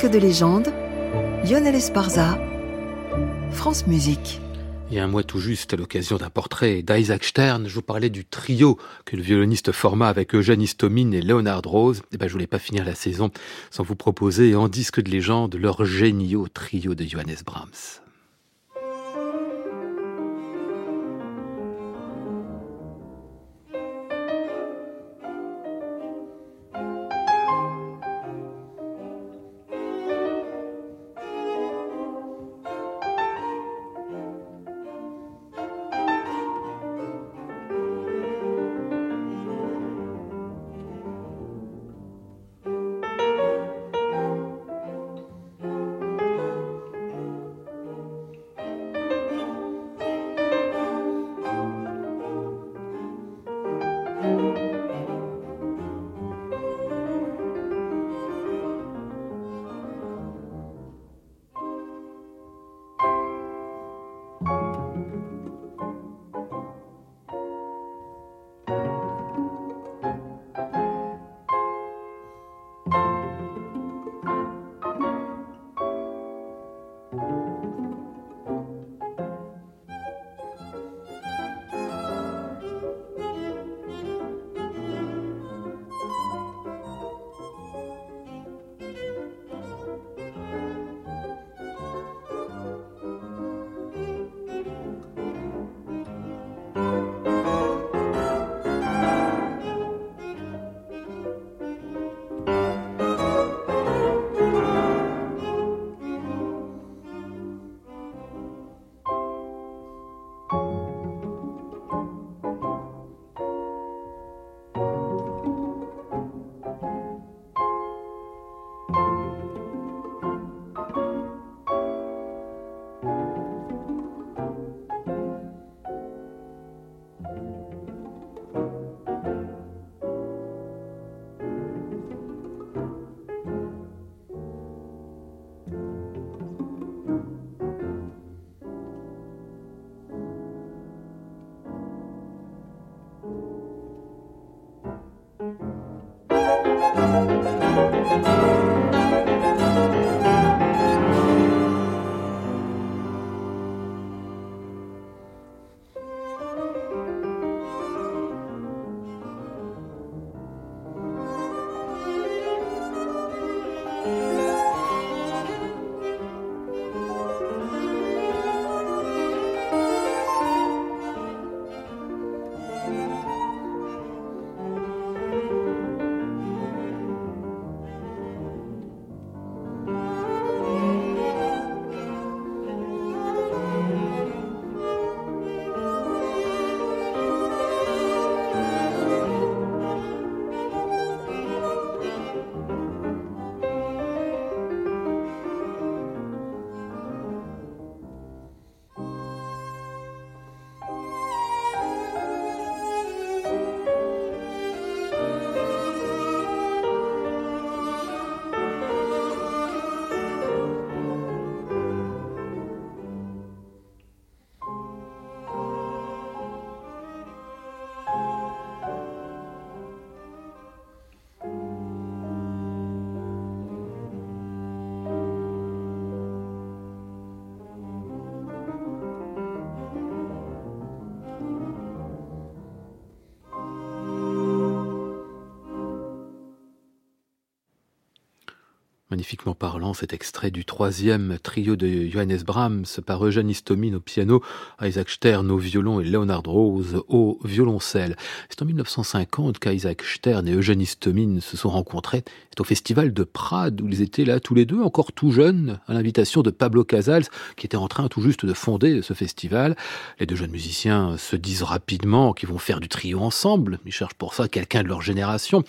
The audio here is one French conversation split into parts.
Disque de légende, Lionel Esparza, France Musique. Il y a un mois tout juste, à l'occasion d'un portrait d'Isaac Stern, je vous parlais du trio que le violoniste forma avec Eugène Istomine et Leonard Rose. Et eh ben, je voulais pas finir la saison sans vous proposer en disque de légende leur géniaux trio de Johannes Brahms. Magnifiquement parlant, cet extrait du troisième trio de Johannes Brahms par Eugène Istomine au piano, Isaac Stern au violon et Leonard Rose au violoncelle. C'est en 1950 qu'Isaac Stern et Eugène Istomine se sont rencontrés. C'est au festival de Prades où ils étaient là tous les deux, encore tout jeunes, à l'invitation de Pablo Casals, qui était en train tout juste de fonder ce festival. Les deux jeunes musiciens se disent rapidement qu'ils vont faire du trio ensemble. Ils cherchent pour ça quelqu'un de leur génération.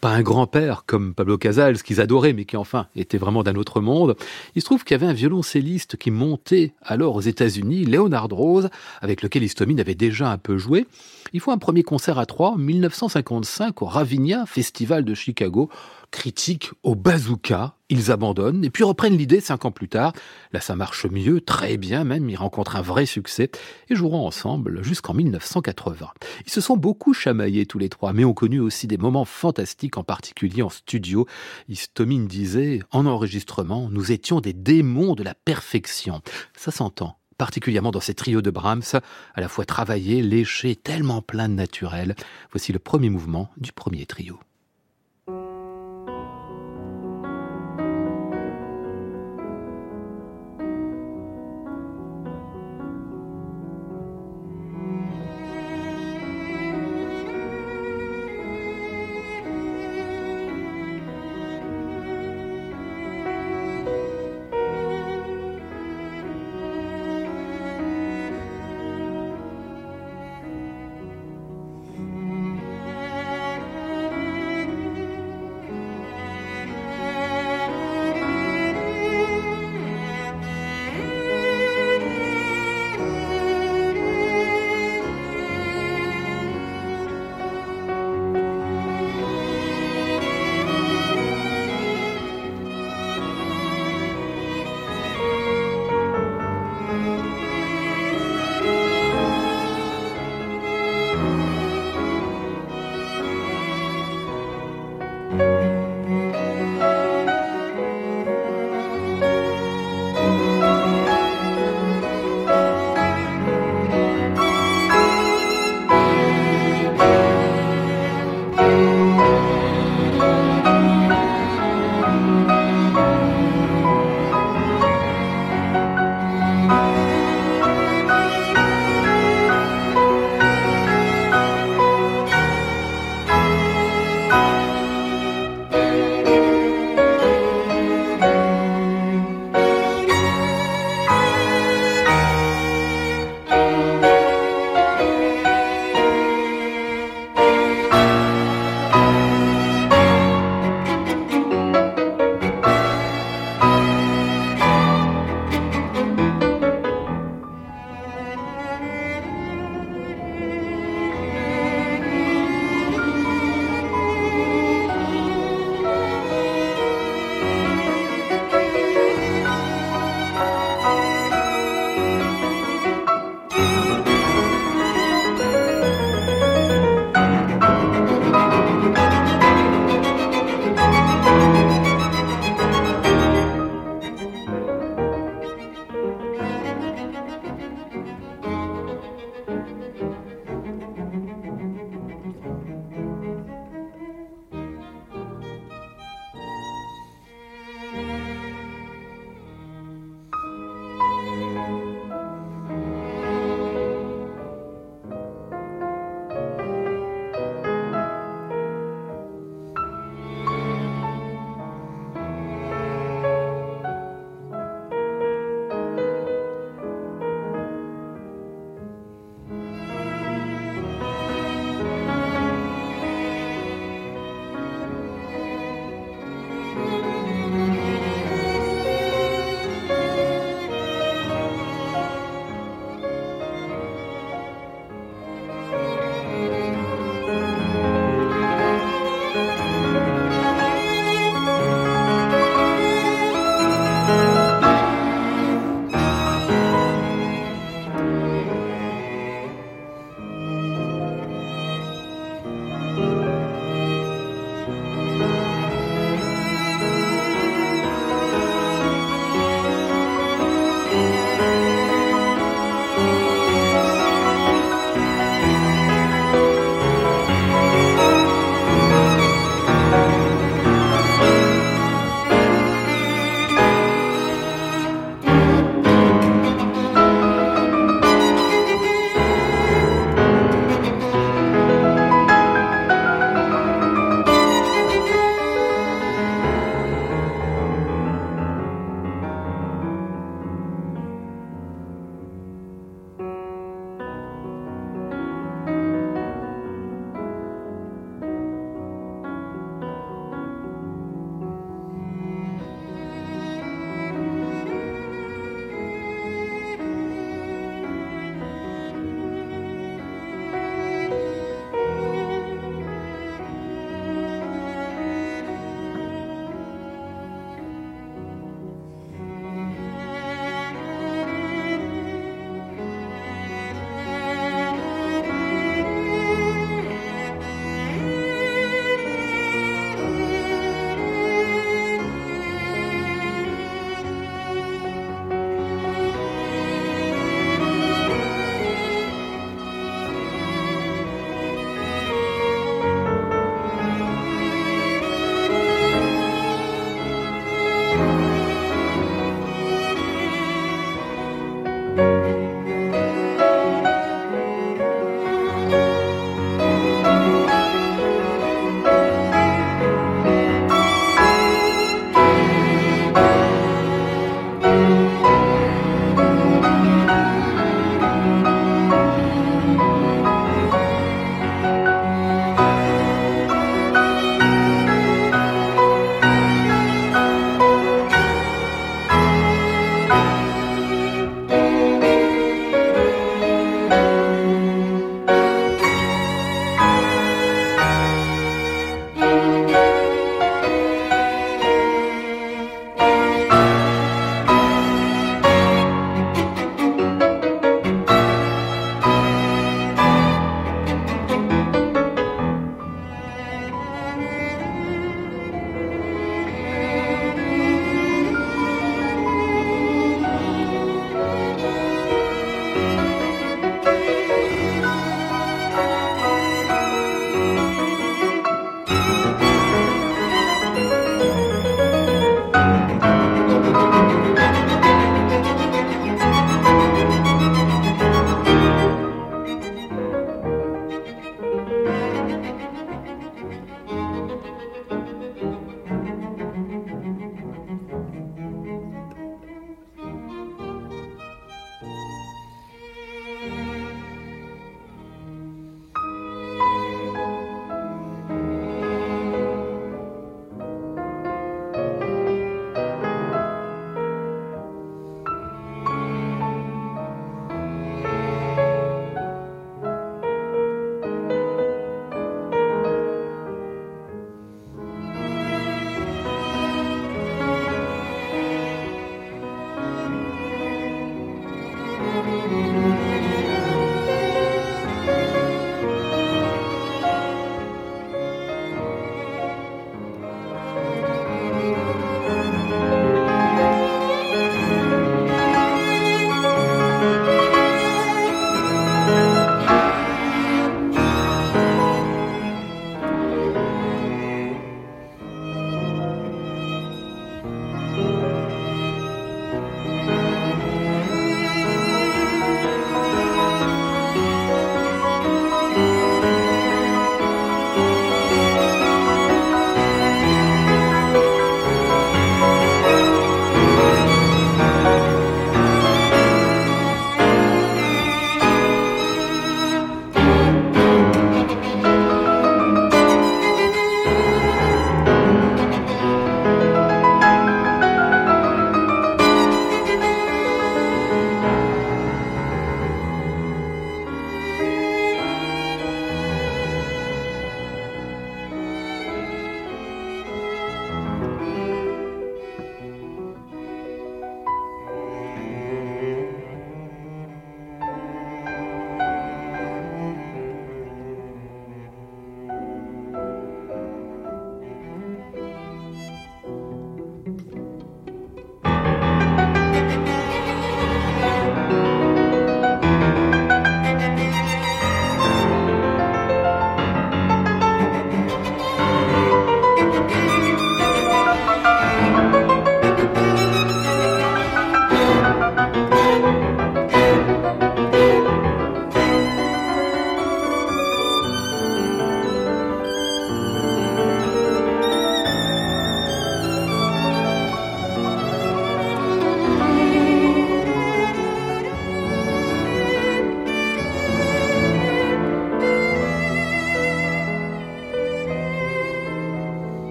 Pas un grand-père comme Pablo Casals qu'ils adoraient, mais qui enfin était vraiment d'un autre monde. Il se trouve qu'il y avait un violoncelliste qui montait alors aux États-Unis, Leonard Rose, avec lequel Istomine avait déjà un peu joué. Il faut un premier concert à trois, en 1955, au Ravinia, festival de Chicago, critique au bazooka, Ils abandonnent et puis reprennent l'idée cinq ans plus tard. Là, ça marche mieux, très bien même. Ils rencontrent un vrai succès et joueront ensemble jusqu'en 1980. Ils se sont beaucoup chamaillés tous les trois, mais ont connu aussi des moments fantastiques, en particulier en studio. Istomine disait, en enregistrement, nous étions des démons de la perfection. Ça s'entend particulièrement dans ces trios de Brahms, à la fois travaillés, léchés, tellement plein de naturel. Voici le premier mouvement du premier trio.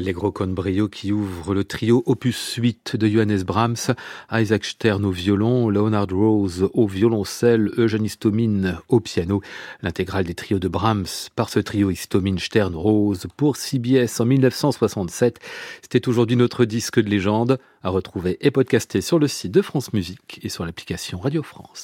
L'Allegro con brio qui ouvre le trio opus 8 de Johannes Brahms, Isaac Stern au violon, Leonard Rose au violoncelle, Eugène Istomin au piano. L'intégrale des trios de Brahms par ce trio Istomin Stern Rose pour CBS en 1967. C'était aujourd'hui notre disque de légende à retrouver et podcaster sur le site de France Musique et sur l'application Radio France.